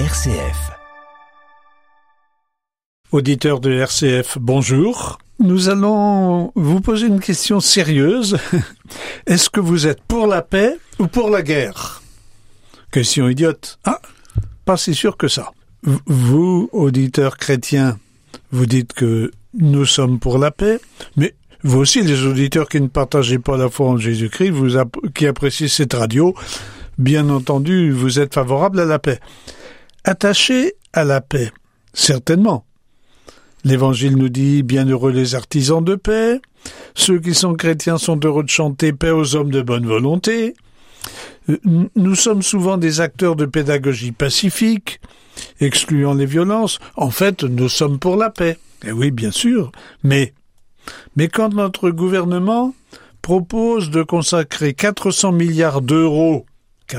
RCF. Auditeur de RCF, bonjour. Nous allons vous poser une question sérieuse. Est-ce que vous êtes pour la paix ou pour la guerre? Question idiote. Ah, pas si sûr que ça. Vous, auditeurs chrétiens, vous dites que nous sommes pour la paix, mais vous aussi, les auditeurs qui ne partagez pas la foi en Jésus-Christ, qui appréciez cette radio, bien entendu, vous êtes favorable à la paix. Attaché à la paix, certainement. L'Évangile nous dit Bienheureux les artisans de paix, ceux qui sont chrétiens sont heureux de chanter paix aux hommes de bonne volonté. Euh, Nous sommes souvent des acteurs de pédagogie pacifique, excluant les violences. En fait, nous sommes pour la paix. Eh oui, bien sûr. Mais, mais quand notre gouvernement propose de consacrer 400 milliards d'euros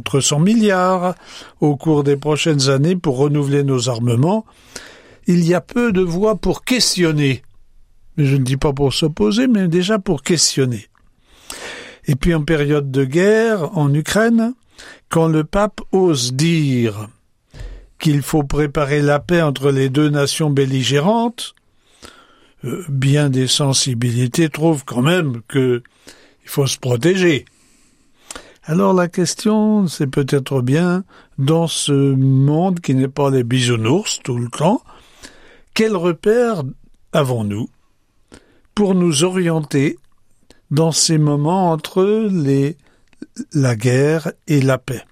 400 milliards au cours des prochaines années pour renouveler nos armements, il y a peu de voix pour questionner. Mais je ne dis pas pour s'opposer, mais déjà pour questionner. Et puis en période de guerre en Ukraine, quand le pape ose dire qu'il faut préparer la paix entre les deux nations belligérantes, euh, bien des sensibilités trouvent quand même que il faut se protéger. Alors la question, c'est peut-être bien, dans ce monde qui n'est pas les bisounours tout le temps, quel repère avons-nous pour nous orienter dans ces moments entre les, la guerre et la paix?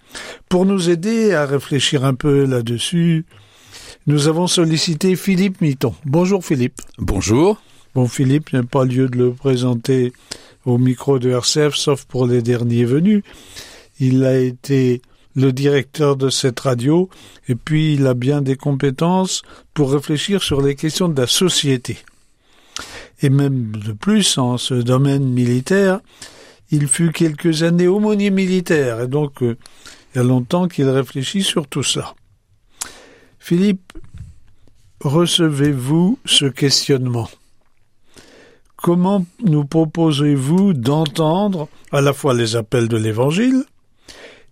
Pour nous aider à réfléchir un peu là-dessus, nous avons sollicité Philippe Mitton. Bonjour Philippe. Bonjour. Bon, Philippe, il n'y a pas lieu de le présenter au micro de RCF, sauf pour les derniers venus. Il a été le directeur de cette radio, et puis il a bien des compétences pour réfléchir sur les questions de la société. Et même de plus, en ce domaine militaire, il fut quelques années aumônier militaire, et donc euh, il y a longtemps qu'il réfléchit sur tout ça. Philippe, recevez-vous ce questionnement comment nous proposez-vous d'entendre à la fois les appels de l'Évangile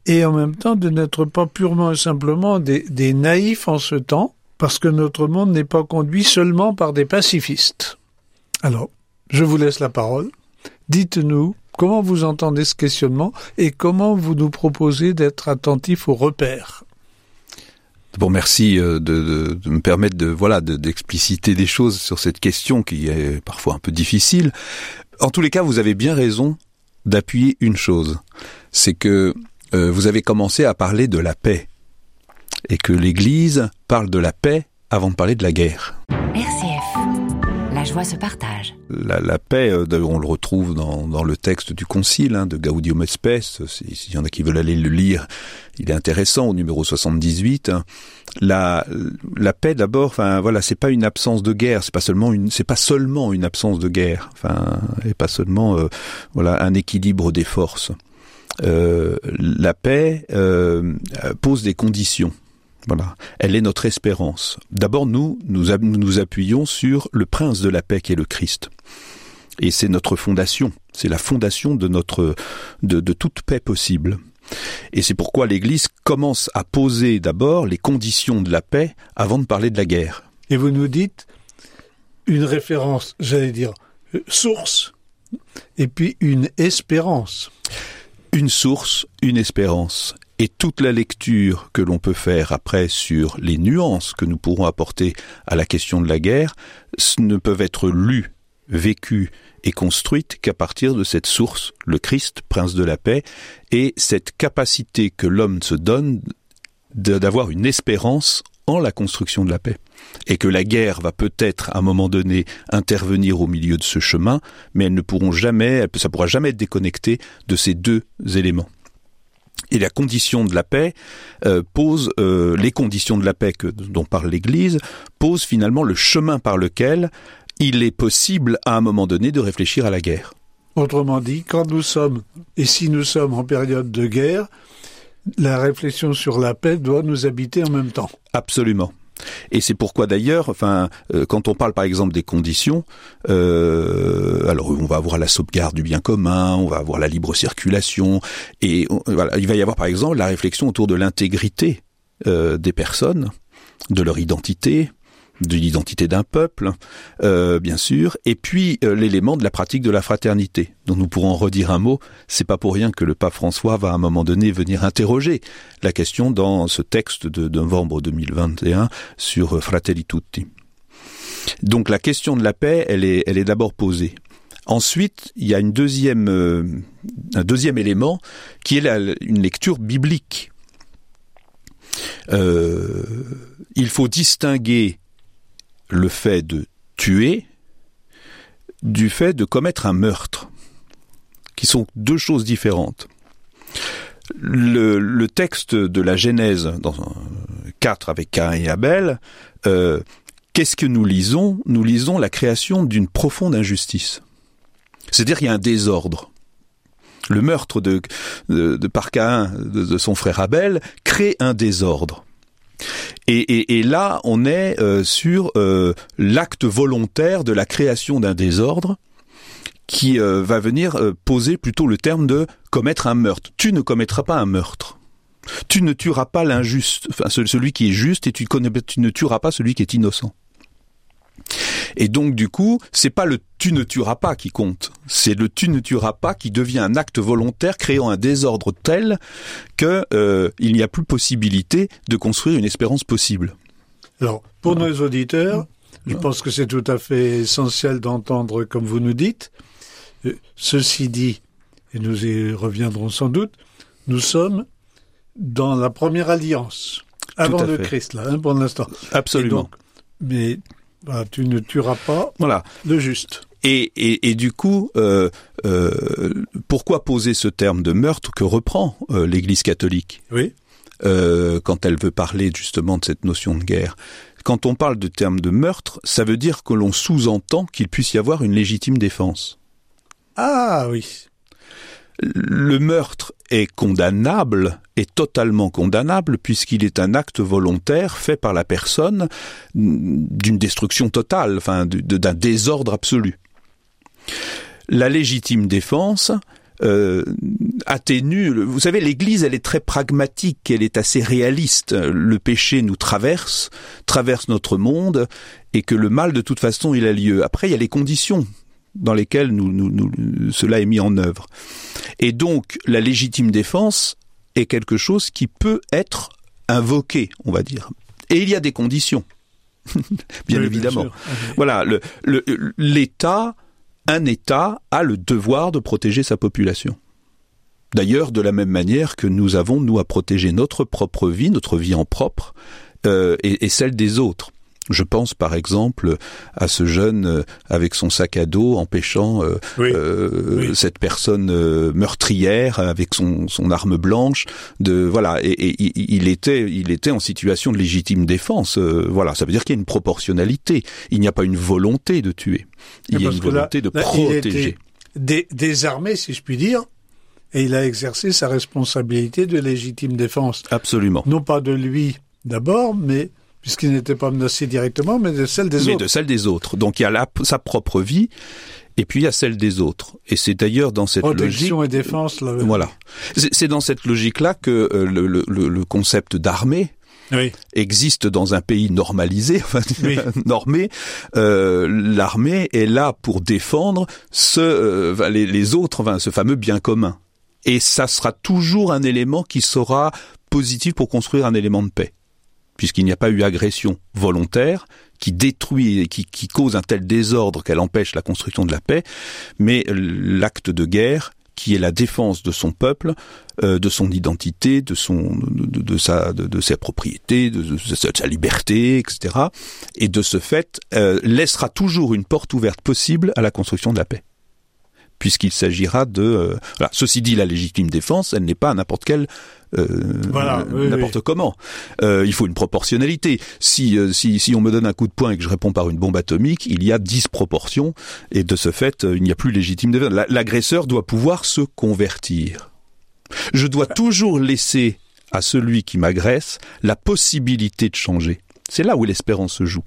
et en même temps de n'être pas purement et simplement des, naïfs en ce temps, parce que notre monde n'est pas conduit seulement par des pacifistes. Alors, je vous laisse la parole. Dites-nous comment vous entendez ce questionnement et comment vous nous proposez d'être attentifs aux repères. Bon, merci euh, de, me permettre de voilà de- d'expliciter des choses sur cette question qui est parfois un peu difficile. En tous les cas, vous avez bien raison d'appuyer une chose, c'est que euh, vous avez commencé à parler de la paix et que l'Église parle de la paix avant de parler de la guerre. RCF. La joie se partage. La, paix, euh, on le retrouve dans, le texte du Concile hein, de Gaudium et Spes. si- S'il y en a qui veulent aller le lire, il est intéressant au numéro 78. hein. La, paix, d'abord, enfin voilà, c'est pas une absence de guerre, c'est pas seulement une, pas seulement une absence de guerre, enfin et pas seulement euh, voilà un équilibre des forces. Euh, la paix pose des conditions. Voilà, elle est notre espérance. D'abord, nous, nous nous appuyons sur le prince de la paix qui est le Christ. Et c'est notre fondation, c'est la fondation de notre de, de toute paix possible. Et c'est pourquoi l'Église commence à poser d'abord les conditions de la paix avant de parler de la guerre. Et vous nous dites une référence, j'allais dire, source, et puis une espérance. Une source, une espérance. Et toute la lecture que l'on peut faire après sur les nuances que nous pourrons apporter à la question de la guerre ne peuvent être lues, vécues et construites qu'à partir de cette source, le Christ, prince de la paix, et cette capacité que l'homme se donne d'avoir une espérance en la construction de la paix. Et que la guerre va peut-être à un moment donné intervenir au milieu de ce chemin, mais elles ne pourront jamais, ça pourra jamais être déconnecté de ces deux éléments. Et la condition de la paix euh, pose euh, les conditions de la paix que, dont parle l'Église pose finalement le chemin par lequel il est possible à un moment donné de réfléchir à la guerre. Autrement dit, quand nous sommes, et si nous sommes en période de guerre, la réflexion sur la paix doit nous habiter en même temps. Absolument. Et c'est pourquoi d'ailleurs, enfin, euh, quand on parle par exemple des conditions, euh, alors on va avoir la sauvegarde du bien commun, on va avoir la libre circulation, et on- voilà, il va y avoir par exemple la réflexion autour de l'intégrité euh, des personnes, de leur identité, de l'identité d'un peuple, euh, bien sûr, et puis euh, l'élément de la pratique de la fraternité, dont nous pourrons redire un mot. C'est pas pour rien que le pape François va à un moment donné venir interroger la question dans ce texte de novembre 2021 sur Fratelli Tutti. Donc la question de la paix, elle est, elle est d'abord posée. Ensuite, il y a une deuxième, euh, un deuxième élément qui est une lecture biblique. Euh, il faut distinguer le fait de tuer du fait de commettre un meurtre, qui sont deux choses différentes. Le, texte de la Genèse, dans 4 avec Cain et Abel, euh, qu'est-ce que nous lisons? Nous lisons la création d'une profonde injustice. C'est-à-dire qu'il y a un désordre. Le meurtre de, de, par Cain, de son frère Abel, crée un désordre. Et, là, on est euh, sur euh, l'acte volontaire de la création d'un désordre qui euh, va venir poser plutôt le terme de commettre un meurtre. Tu ne commettras pas un meurtre. Tu ne tueras pas l'injuste, celui qui est juste, et tu, tu ne tueras pas celui qui est innocent. Et donc du coup, c'est pas le tu ne tueras pas qui compte, c'est le tu ne tueras pas qui devient un acte volontaire créant un désordre tel que euh, il n'y a plus possibilité de construire une espérance possible. Alors, pour nos auditeurs, je pense que c'est tout à fait essentiel d'entendre comme vous nous dites. Euh, Ceci dit, et nous y reviendrons sans doute, nous sommes dans la première alliance, avant le. Christ, là, hein, pour l'instant. Absolument. donc, mais bah, tu ne tueras pas Voilà. le juste. Et, et, et du coup, euh, euh, pourquoi poser ce terme de meurtre que reprend euh, l'Église catholique? Oui. quand elle veut parler justement de cette notion de guerre Quand on parle de terme de meurtre, ça veut dire que l'on sous-entend qu'il puisse y avoir une légitime défense. Ah oui. Le meurtre est condamnable, est totalement condamnable, puisqu'il est un acte volontaire fait par la personne d'une destruction totale, enfin d'un désordre absolu. La légitime défense euh, atténue. Vous savez, l'Église, elle est très pragmatique, elle est assez réaliste. Le péché nous traverse, traverse notre monde, et que le mal, de toute façon, il a lieu. Après, il y a les conditions dans lesquelles nous, nous, nous, cela est mis en œuvre. Et donc, la légitime défense est quelque chose qui peut être invoqué, on va dire. Et il y a des conditions, bien Oui, évidemment. Bien sûr. Voilà, le, le, l'État, un État a le devoir de protéger sa population. D'ailleurs, de la même manière que nous avons, nous, à protéger notre propre vie, notre vie en propre, euh, et, et celle des autres. Je pense par exemple à ce jeune euh, avec son sac à dos empêchant euh, Oui. euh, Oui. cette personne euh, meurtrière avec son, son arme blanche de voilà et, et il- était il était en situation de légitime défense voilà ça veut dire qu'il y a une proportionnalité il n'y a pas une volonté de tuer il y a une que là- volonté de là, il protéger dé- désarmé, si je puis dire, et il a exercé sa responsabilité de légitime défense. absolument Non pas de lui d'abord, mais puisqu'il n'était pas menacé directement, mais de celle des mais autres. de celle des autres donc il y a la, sa propre vie et puis il y a celle des autres et c'est d'ailleurs dans cette logique Protection et défense, là. Voilà. C'est c'est dans cette logique-là que euh, le, le- le- le concept d'armée Oui. existe dans un pays normalisé, enfin, Oui. normé. Euh, L'armée est là pour défendre ce, euh, les, les autres, enfin, ce fameux bien commun. Et ça sera toujours un élément qui sera positif pour construire un élément de paix, puisqu'il n'y a pas eu agression volontaire qui détruit et qui, cause un tel désordre qu'elle empêche la construction de la paix, mais l'acte de guerre qui est la défense de son peuple, euh, de son identité, de son, de, sa, de, de, ses propriétés, de, sa, liberté, etc. Et de ce fait, euh, laissera toujours une porte ouverte possible à la construction de la paix puisqu'il s'agira de. Euh, voilà. Ceci dit, la légitime défense, elle n'est pas n'importe quelle. Euh, voilà, oui, n'importe oui. comment. Euh, il faut une proportionnalité. Si, euh, si, si on me donne un coup de poing et que je réponds par une bombe atomique, il y a disproportion et de ce fait, euh, il n'y a plus légitime défense. L'agresseur doit pouvoir se convertir. Je dois toujours laisser à celui qui m'agresse la possibilité de changer. C'est là où l'espérance se joue.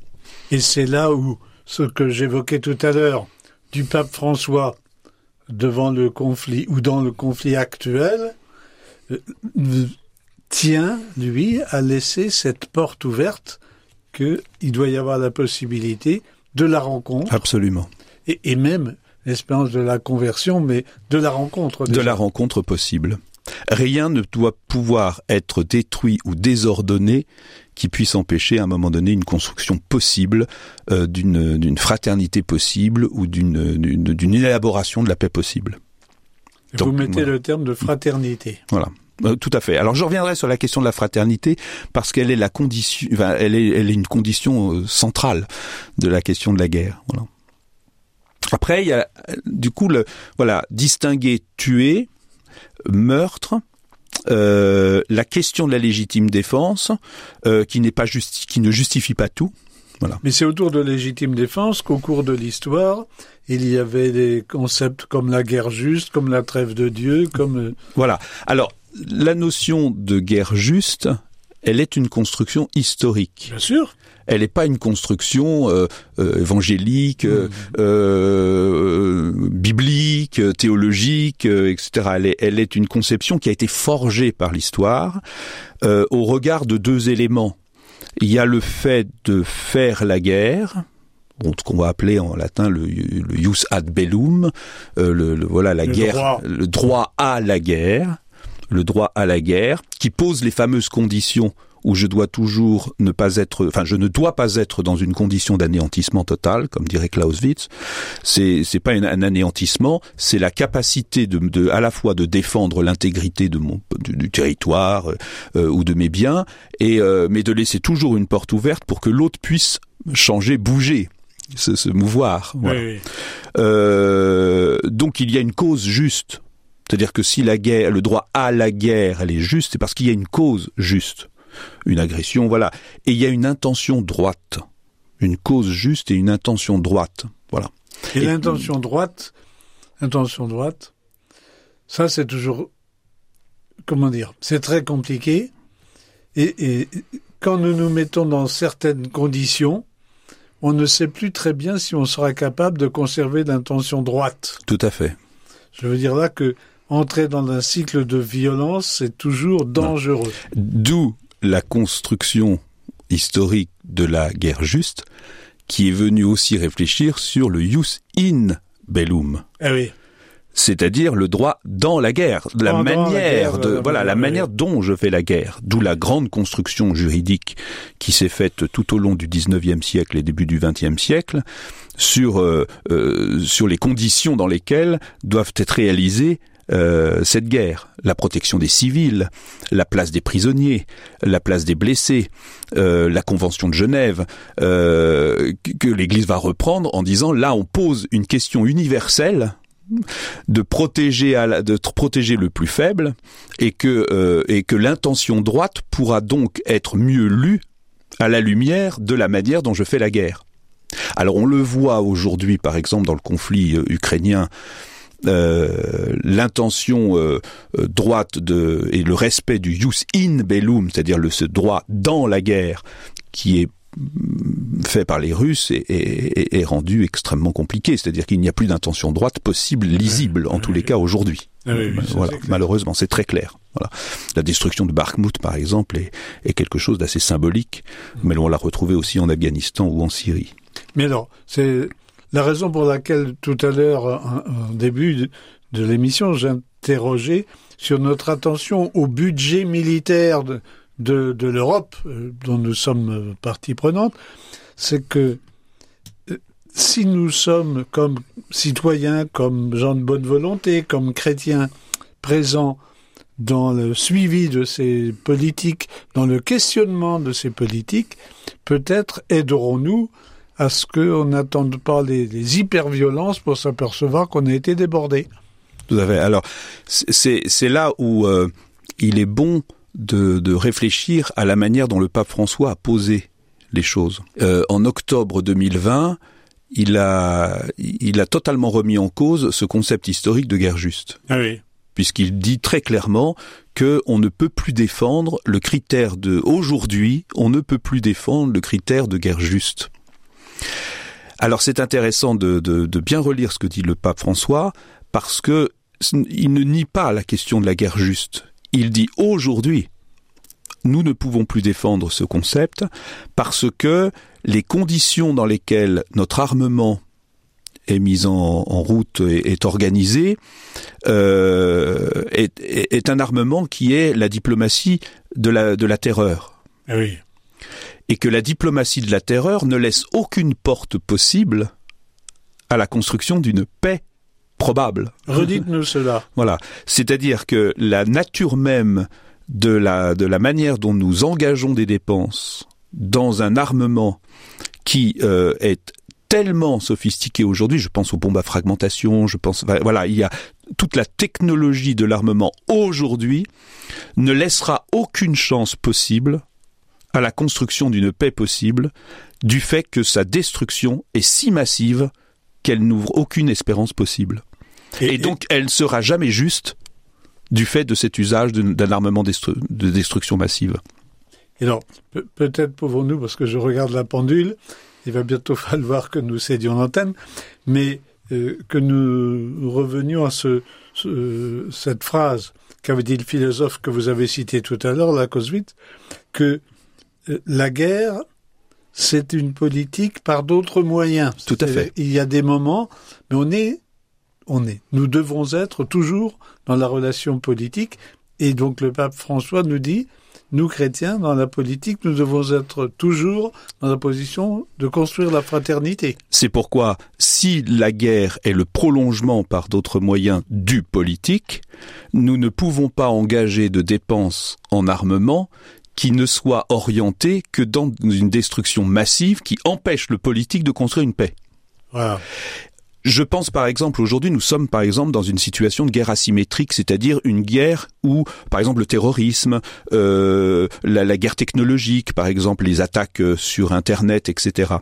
Et c'est là où ce que j'évoquais tout à l'heure du pape François devant le conflit ou dans le conflit actuel, tient, lui, à laisser cette porte ouverte qu'il doit y avoir la possibilité de la rencontre. Absolument. Et, et même l'espérance de la conversion, mais de la rencontre. De la rencontre possible. Rien ne doit pouvoir être détruit ou désordonné qui puisse empêcher à un moment donné une construction possible euh, d'une fraternité possible ou d'une élaboration de la paix possible. Vous mettez le terme de fraternité. Voilà. Euh, tout à fait. Alors je reviendrai sur la question de la fraternité parce qu'elle est la condition, enfin, elle est, elle est une condition euh, centrale de la question de la guerre. Voilà. Après, il y a du coup le voilà distinguer tuer, meurtre, euh, la question de la légitime défense, euh, qui n'est pas juste, qui ne justifie pas tout. Voilà. Mais c'est autour de légitime défense qu'au cours de l'histoire, il y avait des concepts comme la guerre juste, comme la trêve de Dieu, comme... Euh, voilà. Alors, la notion de guerre juste, elle est une construction historique. Bien sûr elle n'est pas une construction euh, euh, évangélique, mmh. euh, biblique, théologique, etc. Elle est, elle est une conception qui a été forgée par l'histoire au regard de deux éléments. Il y a le fait de faire la guerre, ce qu'on va appeler en latin le, le jus ad bellum, le, voilà la guerre, le droit à la guerre, le droit à la guerre, qui pose les fameuses conditions où je dois toujours ne pas être, enfin, je ne dois pas être dans une condition d'anéantissement total, comme dirait Clausewitz. C'est, c'est pas un anéantissement, c'est la capacité de, de, à la fois de défendre l'intégrité de mon, du, territoire euh, ou de mes biens, et euh, mais de laisser toujours une porte ouverte pour que l'autre puisse changer, bouger. Se, se mouvoir. Euh, donc il y a une cause juste. C'est-à-dire que si la guerre, le droit à la guerre, elle est juste, c'est parce qu'il y a une cause juste une agression, voilà. Et il y a une intention droite, une cause juste et une intention droite, voilà. Et, l'intention droite, intention droite, ça c'est toujours, comment dire, c'est très compliqué. Et, et, quand nous nous mettons dans certaines conditions, on ne sait plus très bien si on sera capable de conserver l'intention droite. Tout à fait. Je veux dire là que entrer dans un cycle de violence, c'est toujours dangereux. D'où la construction historique de la guerre juste, qui est venue aussi réfléchir sur le jus in bellum. Ah oui. C'est-à-dire le droit dans la guerre, la manière de voilà la manière dont je fais la guerre, d'où la grande construction juridique qui s'est faite tout au long du 19e siècle et début du 20e siècle sur euh, euh, sur les conditions dans lesquelles doivent être réalisées euh, cette guerre, la protection des civils, la place des prisonniers, la place des blessés, euh, la Convention de Genève, euh, que l'Église va reprendre en disant là on pose une question universelle de protéger le plus faible et et que l'intention droite pourra donc être mieux lue à la lumière de la manière dont je fais la guerre. Alors on le voit aujourd'hui par exemple dans le conflit ukrainien euh, l'intention euh, euh, droite de et le respect du jus in bellum, c'est-à-dire le ce droit dans la guerre, qui est mm, fait par les Russes est, est, rendu extrêmement compliqué. C'est-à-dire qu'il n'y a plus d'intention droite possible, lisible, en tous les cas aujourd'hui. Ah voilà, malheureusement, c'est très clair. Voilà. La destruction de Bakhmut, par exemple, est, est quelque chose d'assez symbolique, mais on l'a retrouvé aussi en Afghanistan ou en Syrie. Mais alors, c'est la raison pour laquelle tout à l'heure, en début de l'émission, j'interrogeais sur notre attention au budget militaire de, l'Europe, euh, dont nous sommes partie prenante, c'est que euh, si nous sommes comme citoyens, comme gens de bonne volonté, comme chrétiens présents dans le suivi de ces politiques, dans le questionnement de ces politiques, peut-être aiderons-nous à ce qu'on n'attende pas les, les hyper-violences pour s'apercevoir qu'on a été débordé. Tout à fait. Alors, c'est là où euh, il est bon de, de, réfléchir à la manière dont le pape François a posé les choses. Euh, en octobre 2020, il a, il a totalement remis en cause ce concept historique de guerre juste. Ah oui. Puisqu'il dit très clairement que on ne peut plus défendre le critère de aujourd'hui, on ne peut plus défendre le critère de guerre juste. Alors c'est intéressant de, bien relire ce que dit le pape François, parce que il ne nie pas la question de la guerre juste. Il dit aujourd'hui, nous ne pouvons plus défendre ce concept parce que les conditions dans lesquelles notre armement est mis en, route et est organisé euh, est, un armement qui est la diplomatie de la, terreur. Oui. Et que la diplomatie de la terreur ne laisse aucune porte possible à la construction d'une paix probable. Redites-nous cela. Voilà. C'est-à-dire que la nature même de la, de la manière dont nous engageons des dépenses dans un armement qui euh, est tellement sophistiqué aujourd'hui, je pense aux bombes à fragmentation, je pense, voilà, il y a toute la technologie de l'armement aujourd'hui ne laissera aucune chance possible à la construction d'une paix possible du fait que sa destruction est si massive qu'elle n'ouvre aucune espérance possible. Et, donc, elle ne sera jamais juste du fait de cet usage d'un armement de destruction massive. Et alors, peut-être pouvons-nous, parce que je regarde la pendule, il va bientôt falloir que nous cédions l'antenne, mais euh, que nous revenions à ce, cette phrase qu'avait dit le philosophe que vous avez cité tout à l'heure, Lacoste, que la guerre, c'est une politique par d'autres moyens. Tout à fait. Il y a des moments, mais on est, on est. Nous devons être toujours dans la relation politique, et donc le pape François nous dit, nous chrétiens, dans la politique, nous devons être toujours dans la position de construire la fraternité. C'est pourquoi, si la guerre est le prolongement par d'autres moyens du politique, nous ne pouvons pas engager de dépenses en armement qui ne soient orientées que dans une destruction massive qui empêche le politique de construire une paix. Voilà. Je pense par exemple aujourd'hui nous sommes par exemple dans une situation de guerre asymétrique, c'est-à-dire une guerre où par exemple le terrorisme, euh, la, la, guerre technologique, par exemple les attaques euh, sur Internet, etc.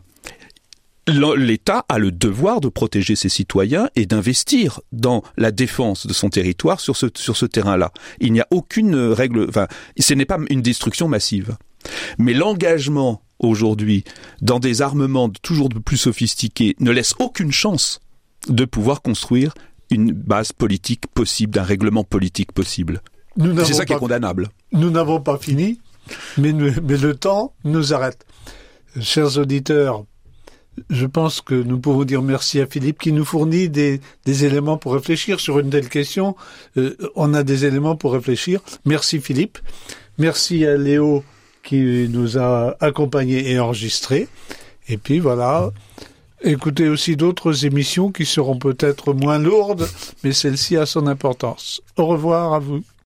L'État a le devoir de protéger ses citoyens et d'investir dans la défense de son territoire sur ce, sur ce terrain-là. Il n'y a aucune règle, enfin, ce n'est pas une destruction massive. Mais l'engagement aujourd'hui dans des armements toujours plus sophistiqués ne laisse aucune chance de pouvoir construire une base politique possible, d'un règlement politique possible. C'est ça qui est condamnable. Nous n'avons pas fini, mais, mais le temps nous arrête. Chers auditeurs, je pense que nous pouvons dire merci à Philippe qui nous fournit des, éléments pour réfléchir sur une telle question. Euh, on a des éléments pour réfléchir. Merci Philippe. Merci à Léo qui nous a accompagnés et enregistrés. Et puis voilà, Écoutez aussi d'autres émissions qui seront peut-être moins lourdes, mais celle-ci a son importance. Au revoir à vous.